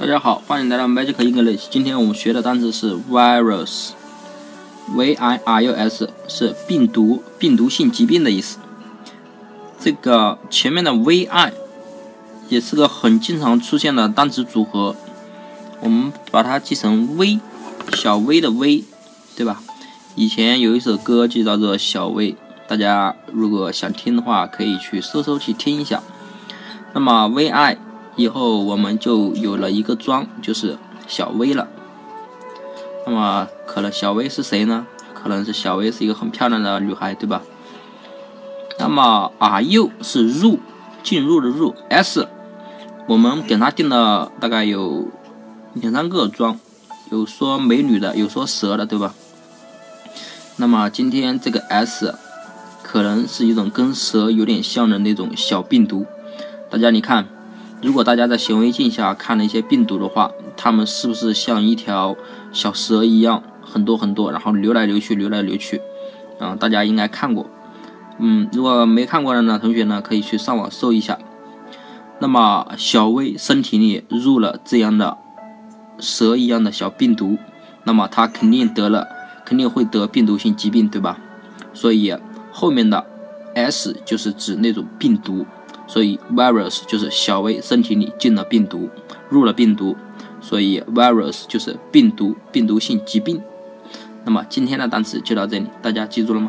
大家好，欢迎来到 Magic English。今天我们学的单词是 virus，v i r u s 是病毒、病毒性疾病的意思。这个前面的 v i 也是个很经常出现的单词组合，我们把它记成 v，小 v 的 v，对吧？以前有一首歌就叫做小 v，大家如果想听的话，可以去搜搜去听一下。那么 v i。以后我们就有了一个装，就是小薇了。那么可能小薇是谁呢？可能是小薇是一个很漂亮的女孩，对吧？那么 are you 是入，进入的入。s 我们给他定了大概有两三个装，有说美女的，有说蛇的，对吧？那么今天这个 s 可能是一种跟蛇有点像的那种小病毒。大家你看。如果大家在显微镜下看了一些病毒的话，它们是不是像一条小蛇一样，很多很多，然后流来流去，流来流去？啊，大家应该看过。嗯，如果没看过的呢，同学呢可以去上网搜一下。那么小薇身体里入了这样的蛇一样的小病毒，那么她肯定得了，肯定会得病毒性疾病，对吧？所以后面的 S 就是指那种病毒。所以 virus 就是小薇身体里进了病毒，入了病毒，所以 virus 就是病毒，病毒性疾病。那么今天的单词就到这里，大家记住了吗？